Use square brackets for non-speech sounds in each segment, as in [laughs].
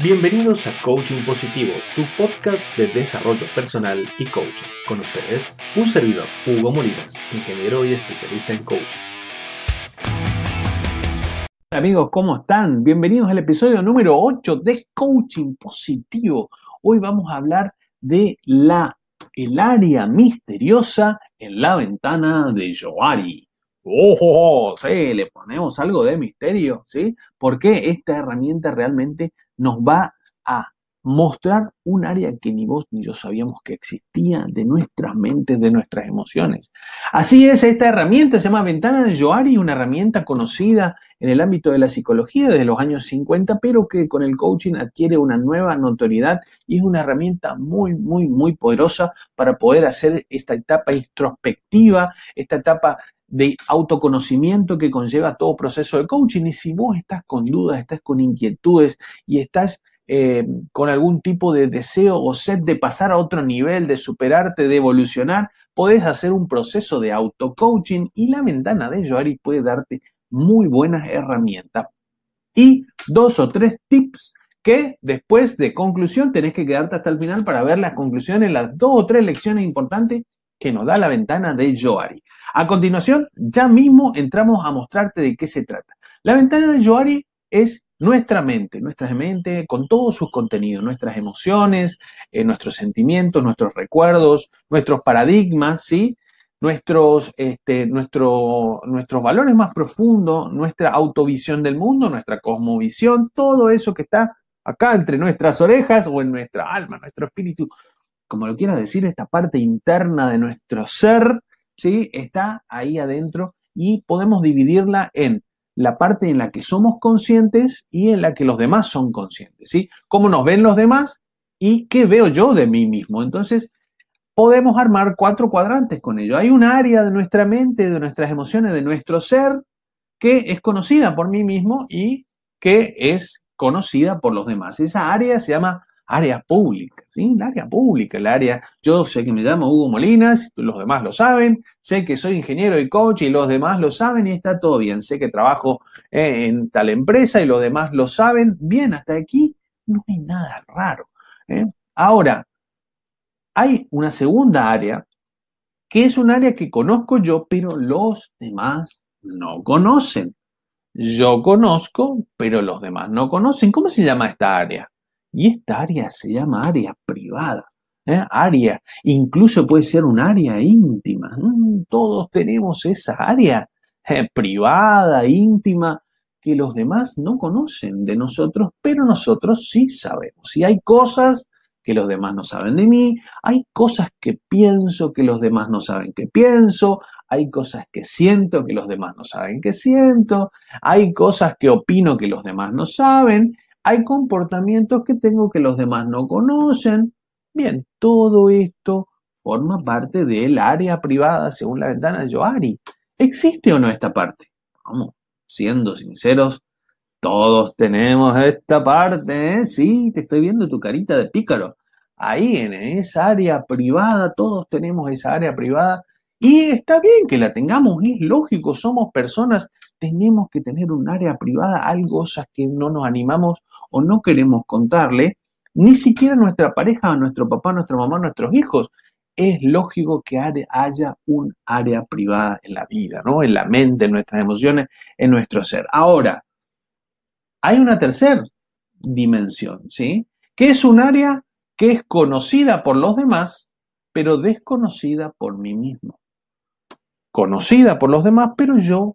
Bienvenidos a Coaching Positivo, tu podcast de desarrollo personal y coaching. Con ustedes, un servidor, Hugo Molinas, ingeniero y especialista en coaching. Amigos, ¿cómo están? Bienvenidos al episodio número 8 de Coaching Positivo. Hoy vamos a hablar de la, el área misteriosa en la ventana de Joari. ¡Oh! Sí, le ponemos algo de misterio, ¿sí? Porque esta herramienta realmente nos va a mostrar un área que ni vos ni yo sabíamos que existía de nuestras mentes, de nuestras emociones. Así es, esta herramienta se llama Ventana de Joari, una herramienta conocida en el ámbito de la psicología desde los años 50, pero que con el coaching adquiere una nueva notoriedad y es una herramienta muy, muy, muy poderosa para poder hacer esta etapa introspectiva, esta etapa de autoconocimiento que conlleva todo proceso de coaching. Y si vos estás con dudas, estás con inquietudes y estás eh, con algún tipo de deseo o sed de pasar a otro nivel, de superarte, de evolucionar, podés hacer un proceso de auto-coaching y la ventana de Joari puede darte muy buenas herramientas. Y dos o tres tips que después de conclusión tenés que quedarte hasta el final para ver las conclusiones, las dos o tres lecciones importantes que nos da la ventana de Joari. A continuación, ya mismo entramos a mostrarte de qué se trata. La ventana de Joari es nuestra mente, nuestra mente con todos sus contenidos, nuestras emociones, eh, nuestros sentimientos, nuestros recuerdos, nuestros paradigmas, ¿sí? Nuestros, este, nuestro, nuestros valores más profundos, nuestra autovisión del mundo, nuestra cosmovisión, todo eso que está acá entre nuestras orejas o en nuestra alma, nuestro espíritu, como lo quieras decir, esta parte interna de nuestro ser, ¿sí? Está ahí adentro y podemos dividirla en la parte en la que somos conscientes y en la que los demás son conscientes, ¿sí? Cómo nos ven los demás y qué veo yo de mí mismo. Entonces, podemos armar cuatro cuadrantes con ello. Hay un área de nuestra mente, de nuestras emociones, de nuestro ser, que es conocida por mí mismo y que es conocida por los demás. Esa área se llama área pública, ¿sí? El área pública, el área, yo sé que me llamo Hugo Molinas, los demás lo saben, sé que soy ingeniero y coach y los demás lo saben y está todo bien, sé que trabajo eh, en tal empresa y los demás lo saben, bien, hasta aquí no hay nada raro. ¿eh? Ahora, hay una segunda área que es un área que conozco yo, pero los demás no conocen. Yo conozco, pero los demás no conocen. ¿Cómo se llama esta área? Y esta área se llama área privada. ¿eh? Área, incluso puede ser un área íntima. Todos tenemos esa área ¿eh? privada, íntima, que los demás no conocen de nosotros, pero nosotros sí sabemos. Y hay cosas que los demás no saben de mí, hay cosas que pienso que los demás no saben que pienso, hay cosas que siento que los demás no saben que siento, hay cosas que opino que los demás no saben, hay comportamientos que tengo que los demás no conocen. Bien, todo esto forma parte del área privada según la ventana de Joari. ¿Existe o no esta parte? Vamos, siendo sinceros, todos tenemos esta parte, ¿eh? Sí, te estoy viendo tu carita de pícaro. Ahí en esa área privada, todos tenemos esa área privada y está bien que la tengamos, es lógico, somos personas, tenemos que tener un área privada, algo cosas que no nos animamos o no queremos contarle, ni siquiera nuestra pareja, nuestro papá, nuestra mamá, nuestros hijos. Es lógico que haya un área privada en la vida, ¿no? En la mente, en nuestras emociones, en nuestro ser. Ahora, hay una tercera dimensión, ¿sí? Que es un área que es conocida por los demás, pero desconocida por mí mismo. Conocida por los demás, pero yo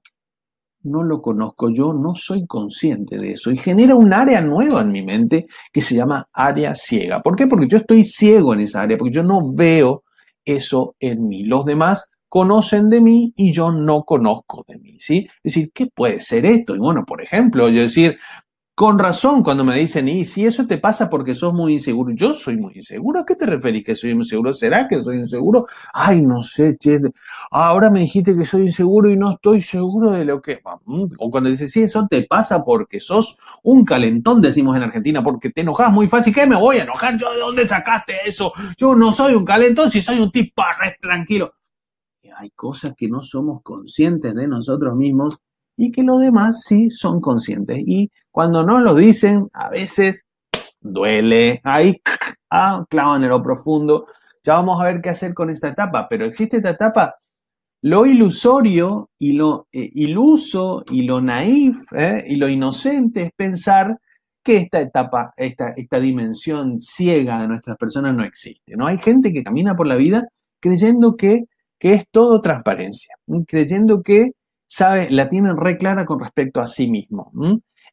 no lo conozco, yo no soy consciente de eso y genera un área nueva en mi mente que se llama área ciega. ¿Por qué? Porque yo estoy ciego en esa área, porque yo no veo eso en mí. Los demás conocen de mí y yo no conozco de mí, ¿sí? Es decir, ¿qué puede ser esto? Y bueno, por ejemplo, yo decir, con razón cuando me dicen, y si eso te pasa porque sos muy inseguro, yo soy muy inseguro, ¿a qué te referís que soy inseguro? ¿Será que soy inseguro? Ay, no sé, che, ahora me dijiste que soy inseguro y no estoy seguro de lo que... Mm, o cuando dices, sí, eso te pasa porque sos un calentón, decimos en Argentina, porque te enojas muy fácil, ¿qué me voy a enojar? ¿Yo de dónde sacaste eso? Yo no soy un calentón, si soy un tipo re tranquilo. hay cosas que no somos conscientes de nosotros mismos y que los demás sí son conscientes. Y cuando no lo dicen, a veces duele, ahí [laughs] ah, clava en lo profundo. Ya vamos a ver qué hacer con esta etapa, pero existe esta etapa, lo ilusorio y lo eh, iluso y lo naif eh, y lo inocente es pensar que esta etapa, esta, esta dimensión ciega de nuestras personas no existe. ¿no? Hay gente que camina por la vida creyendo que, que es todo transparencia, creyendo que sabe, la tienen re clara con respecto a sí mismo.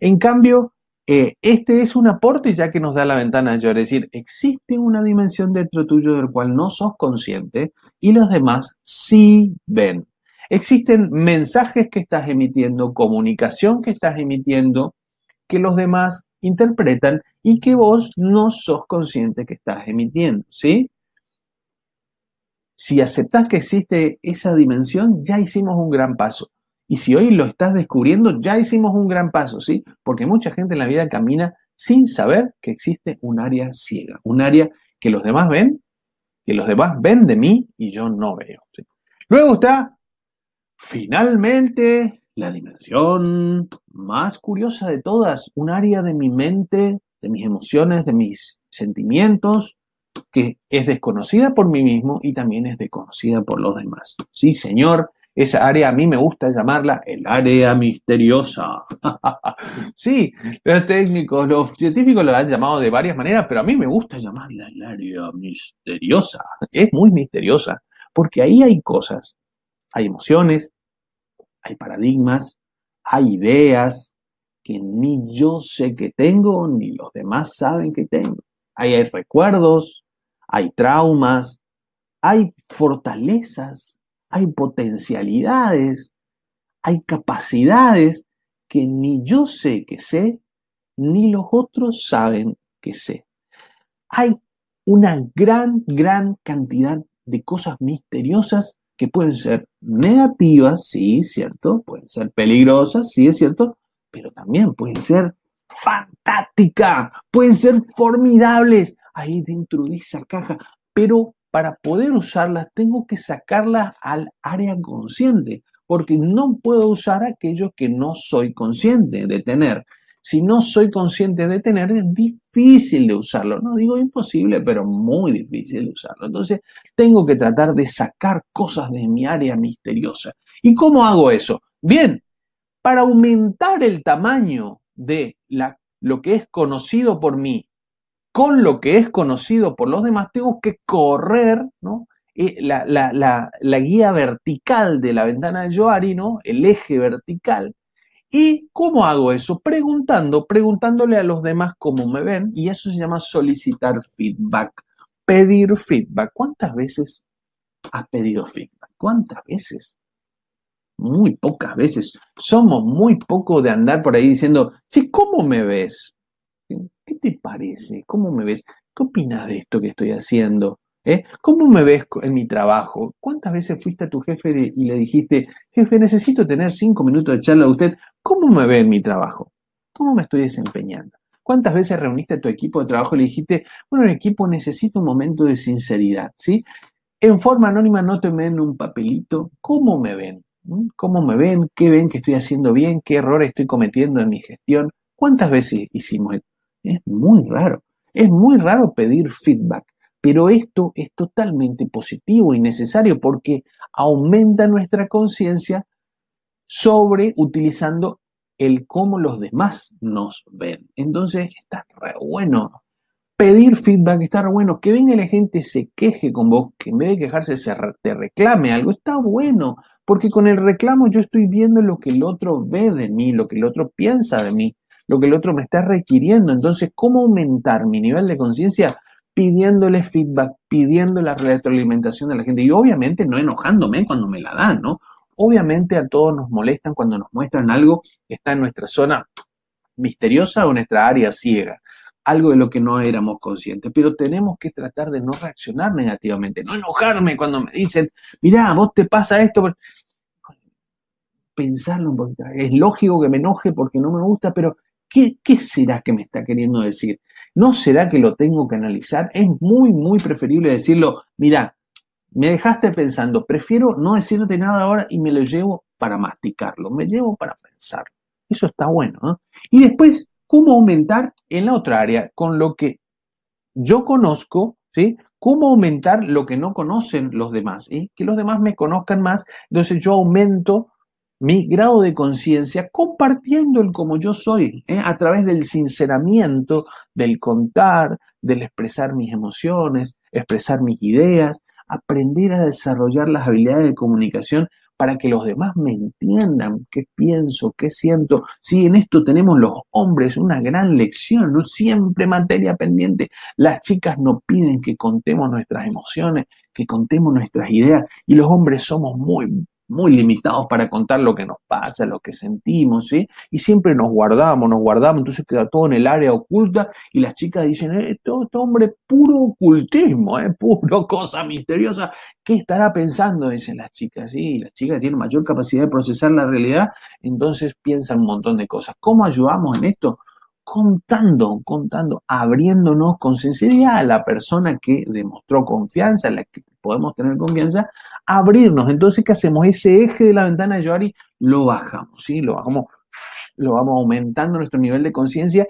En cambio, eh, este es un aporte ya que nos da la ventana yo, es decir, existe una dimensión dentro tuyo del cual no sos consciente y los demás sí ven. Existen mensajes que estás emitiendo, comunicación que estás emitiendo, que los demás interpretan y que vos no sos consciente que estás emitiendo, ¿sí? Si aceptás que existe esa dimensión, ya hicimos un gran paso. Y si hoy lo estás descubriendo, ya hicimos un gran paso, ¿sí? Porque mucha gente en la vida camina sin saber que existe un área ciega, un área que los demás ven, que los demás ven de mí y yo no veo. Luego está, finalmente, la dimensión más curiosa de todas, un área de mi mente, de mis emociones, de mis sentimientos, que es desconocida por mí mismo y también es desconocida por los demás. Sí, Señor, esa área a mí me gusta llamarla el área misteriosa. [laughs] sí, los técnicos, los científicos lo han llamado de varias maneras, pero a mí me gusta llamarla el área misteriosa. Es muy misteriosa, porque ahí hay cosas, hay emociones, hay paradigmas, hay ideas que ni yo sé que tengo, ni los demás saben que tengo. Ahí hay recuerdos, hay traumas, hay fortalezas, hay potencialidades, hay capacidades que ni yo sé que sé, ni los otros saben que sé. Hay una gran, gran cantidad de cosas misteriosas que pueden ser negativas, sí, cierto, pueden ser peligrosas, sí, es cierto, pero también pueden ser fantásticas, pueden ser formidables ahí dentro de esa caja, pero para poder usarlas tengo que sacarlas al área consciente, porque no puedo usar aquello que no soy consciente de tener. Si no soy consciente de tener, es difícil de usarlo. No digo imposible, pero muy difícil de usarlo. Entonces, tengo que tratar de sacar cosas de mi área misteriosa. ¿Y cómo hago eso? Bien, para aumentar el tamaño de la, lo que es conocido por mí con lo que es conocido por los demás, tengo que correr. Eh, la, guía vertical de la ventana de Joari, ¿no? el eje vertical. ¿Y cómo hago eso? Preguntando, preguntándole a los demás cómo me ven, y eso se llama solicitar feedback, pedir feedback. ¿Cuántas veces has pedido feedback? ¿Cuántas veces? Muy pocas veces. Somos muy poco de andar por ahí diciendo, ¿cómo me ves? ¿Qué te parece? ¿Cómo me ves? ¿Qué opinas de esto que estoy haciendo? ¿Eh? ¿Cómo me ves en mi trabajo? ¿Cuántas veces fuiste a tu jefe y le dijiste, jefe, necesito tener cinco minutos de charla de usted? ¿Cómo me ve en mi trabajo? ¿Cómo me estoy desempeñando? ¿Cuántas veces reuniste a tu equipo de trabajo y le dijiste, bueno, el equipo necesita un momento de sinceridad, ¿sí? En forma anónima no te en un papelito, ¿cómo me ven? ¿Mm? ¿Cómo me ven? ¿Qué ven que estoy haciendo bien? ¿Qué errores estoy cometiendo en mi gestión? ¿Cuántas veces hicimos esto? Es muy raro. Es muy raro pedir feedback, pero esto es totalmente positivo y necesario porque aumenta nuestra conciencia sobre utilizando el cómo los demás nos ven. Entonces está re bueno. Pedir feedback está re bueno. Que venga la gente se queje con vos, que en vez de quejarse se te reclame algo, está bueno. Porque con el reclamo yo estoy viendo lo que el otro ve de mí, lo que el otro piensa de mí lo que el otro me está requiriendo. Entonces, ¿cómo aumentar mi nivel de conciencia? Pidiéndole feedback, pidiendo la retroalimentación de la gente y obviamente no enojándome cuando me la dan, ¿no? Obviamente a todos nos molestan cuando nos muestran algo que está en nuestra zona misteriosa o nuestra área ciega, algo de lo que no éramos conscientes, pero tenemos que tratar de no reaccionar negativamente, no enojarme cuando me dicen, mirá, vos te pasa esto, pensarlo un poquito, es lógico que me enoje porque no me gusta, pero ¿Qué, será que me está queriendo decir? ¿No será que lo tengo que analizar? Es muy, muy preferible decirlo, mira, me dejaste pensando, prefiero no decirte nada ahora y me lo llevo para masticarlo, me llevo para pensar. Eso está bueno. ¿no? Y después, cómo aumentar en la otra área con lo que yo conozco, ¿sí? ¿Cómo aumentar lo que no conocen los demás? y Que los demás me conozcan más, entonces yo aumento mi grado de conciencia compartiendo el como yo soy, ¿eh? a través del sinceramiento, del contar, del expresar mis emociones, expresar mis ideas, aprender a desarrollar las habilidades de comunicación para que los demás me entiendan qué pienso, qué siento. Sí, en esto tenemos los hombres una gran lección, ¿no? Siempre materia pendiente. Las chicas nos piden que contemos nuestras emociones, que contemos nuestras ideas, y los hombres somos muy muy limitados para contar lo que nos pasa, lo que sentimos, ¿sí? Y siempre nos guardamos, nos guardamos, entonces queda todo en el área oculta y las chicas dicen, eh, todo este hombre puro ocultismo, ¿eh? [laughs] puro cosa misteriosa. ¿Qué estará pensando? Dicen las chicas, sí, las chicas tienen mayor capacidad de procesar la realidad, entonces piensan un montón de cosas. ¿Cómo ayudamos en esto? Contando, contando, abriéndonos con sinceridad a la persona que demostró confianza, a la que podemos tener confianza, abrirnos. Entonces, ¿qué hacemos? Ese eje de la ventana de Yoari lo bajamos, ¿sí? Lo bajamos, lo vamos aumentando nuestro nivel de conciencia,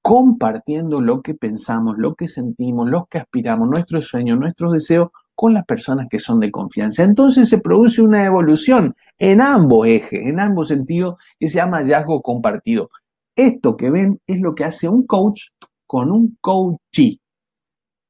compartiendo lo que pensamos, lo que sentimos, lo que aspiramos, nuestros sueños, nuestros deseos con las personas que son de confianza. Entonces se produce una evolución en ambos ejes, en ambos sentidos, que se llama hallazgo compartido. Esto que ven es lo que hace un coach con un coachee.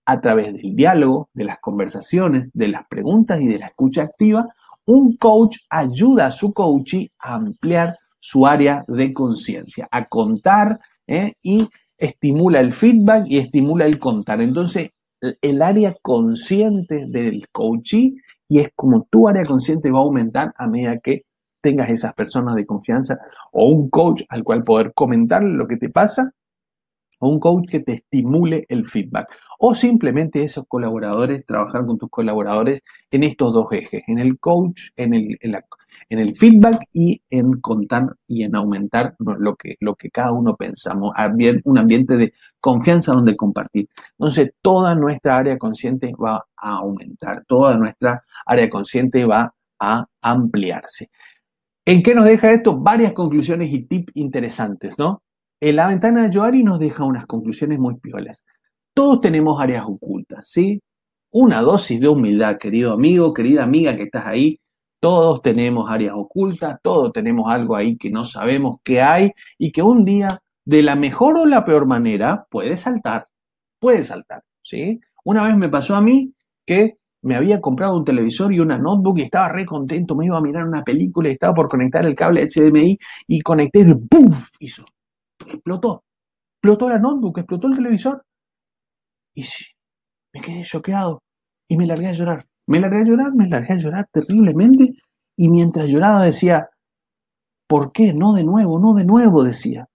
A través del diálogo, de las conversaciones, de las preguntas y de la escucha activa, un coach ayuda a su coachee a ampliar su área de conciencia, a contar ¿eh? y estimula el feedback y estimula el contar. Entonces, el área consciente del coachee y es como tu área consciente va a aumentar a medida que tengas esas personas de confianza o un coach al cual poder comentar lo que te pasa o un coach que te estimule el feedback o simplemente esos colaboradores, trabajar con tus colaboradores en estos dos ejes, en el coach, en el, en, el feedback y en contar y en aumentar lo que, lo que cada uno pensamos, un ambiente de confianza donde compartir. Entonces, toda nuestra área consciente va a aumentar, toda nuestra área consciente va a ampliarse. ¿En qué nos deja esto? Varias conclusiones y tips interesantes, ¿no? En la ventana de Joari nos deja unas conclusiones muy piolas. Todos tenemos áreas ocultas, ¿sí? Una dosis de humildad, querido amigo, querida amiga que estás ahí. Todos tenemos áreas ocultas, todos tenemos algo ahí que no sabemos qué hay y que un día, de la mejor o la peor manera, puede saltar. Puede saltar, ¿sí? Una vez me pasó a mí que me había comprado un televisor y una notebook y estaba re contento, me iba a mirar una película y estaba por conectar el cable HDMI y conecté y ¡puf! hizo. Explotó. Explotó la notebook, explotó el televisor. Y sí, me quedé choqueado y me largué a llorar. Me largué a llorar, me largué a llorar terriblemente y mientras lloraba decía, ¿por qué? No de nuevo, no de nuevo, decía.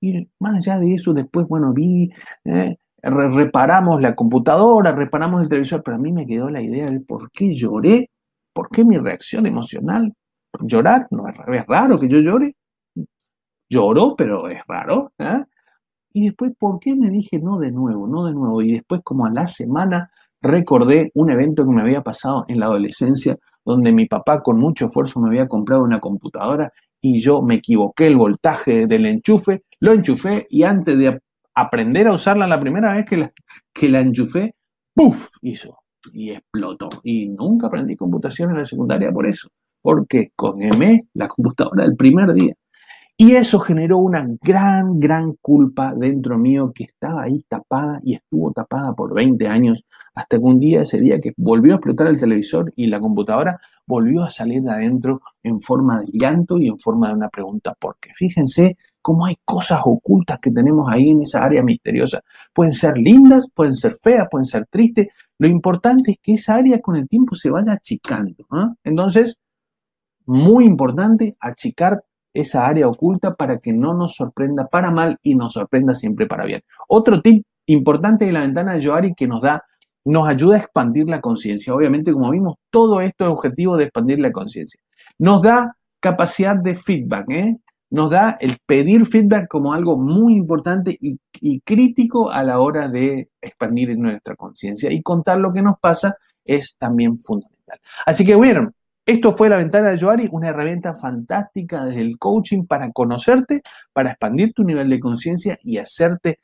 Y más allá de eso, después, bueno, vi, eh, reparamos la computadora, reparamos el televisor, pero a mí me quedó la idea de por qué lloré, por qué mi reacción emocional. Llorar, no es, raro que yo llore. Lloro, pero es raro. ¿eh? Y después, ¿por qué me dije no de nuevo, no de nuevo? Y después, como a la semana, recordé un evento que me había pasado en la adolescencia, donde mi papá con mucho esfuerzo me había comprado una computadora y yo me equivoqué el voltaje del enchufe, lo enchufé y antes de aprender a usarla la primera vez que la, que la enchufé, ¡puf! hizo y explotó. Y nunca aprendí computación en la secundaria por eso, porque con M la computadora el primer día. Y eso generó una gran, gran culpa dentro mío que estaba ahí tapada y estuvo tapada por 20 años, hasta que un día, ese día que volvió a explotar el televisor y la computadora volvió a salir de adentro en forma de llanto y en forma de una pregunta, porque fíjense cómo hay cosas ocultas que tenemos ahí en esa área misteriosa. Pueden ser lindas, pueden ser feas, pueden ser tristes. Lo importante es que esa área con el tiempo se vaya achicando. ¿ah? Entonces, muy importante achicar esa área oculta para que no nos sorprenda para mal y nos sorprenda siempre para bien. Otro tip importante de la ventana de Joari que nos da, nos ayuda a expandir la conciencia. Obviamente, como vimos, todo esto es objetivo de expandir la conciencia. Nos da capacidad de feedback, ¿eh? Nos da el pedir feedback como algo muy importante y, crítico a la hora de expandir nuestra conciencia. Y contar lo que nos pasa es también fundamental. Así que bueno, Esto fue la ventana de Joari, una herramienta fantástica desde el coaching para conocerte, para expandir tu nivel de conciencia y hacerte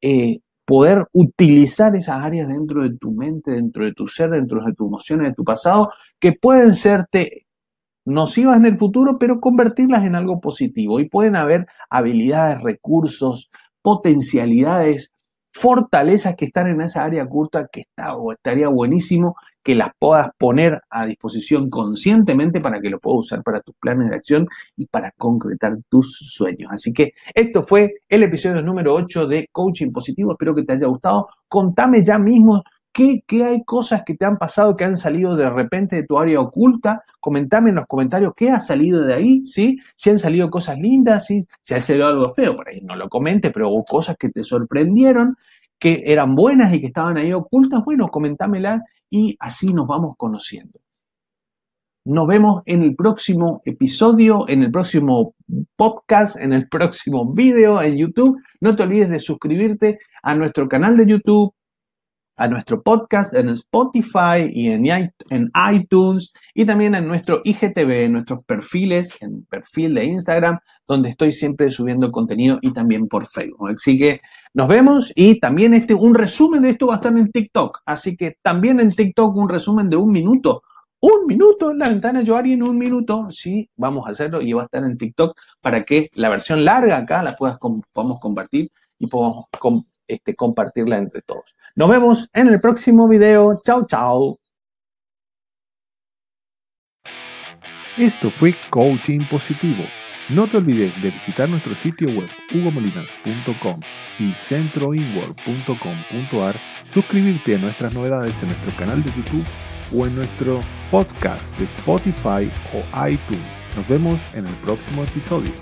eh, poder utilizar esas áreas dentro de tu mente, dentro de tu ser, dentro de tus emociones, de tu pasado, que pueden serte nocivas en el futuro, pero convertirlas en algo positivo. Y pueden haber habilidades, recursos, potencialidades, fortalezas que están en esa área curta que está o estaría buenísimo que las puedas poner a disposición conscientemente para que lo puedas usar para tus planes de acción y para concretar tus sueños. Así que esto fue el episodio número 8 de Coaching Positivo. Espero que te haya gustado. Contame ya mismo ¿Qué, hay cosas que te han pasado que han salido de repente de tu área oculta? Comentame en los comentarios qué ha salido de ahí, ¿sí? Si han salido cosas lindas, ¿sí? Si ha salido algo feo, por ahí no lo comentes, pero hubo cosas que te sorprendieron, que eran buenas y que estaban ahí ocultas, bueno, comentámela y así nos vamos conociendo. Nos vemos en el próximo episodio, en el próximo podcast, en el próximo video en YouTube. No te olvides de suscribirte a nuestro canal de YouTube, a nuestro podcast en Spotify y en, iTunes y también en nuestro IGTV, en nuestros perfiles, en perfil de Instagram, donde estoy siempre subiendo contenido y también por Facebook. Así que nos vemos y también este, un resumen de esto va a estar en TikTok. Así que también en TikTok un resumen de un minuto. Un minuto en la ventana Joari en un minuto. Sí, vamos a hacerlo y va a estar en TikTok para que la versión larga acá la puedas, podamos compartir y podamos este, compartirla entre todos. Nos vemos en el próximo video. Chao, chao. Esto fue Coaching Positivo. No te olvides de visitar nuestro sitio web hugomolinas.com y centroinworld.com.ar, suscribirte a nuestras novedades en nuestro canal de YouTube o en nuestro podcast de Spotify o iTunes. Nos vemos en el próximo episodio.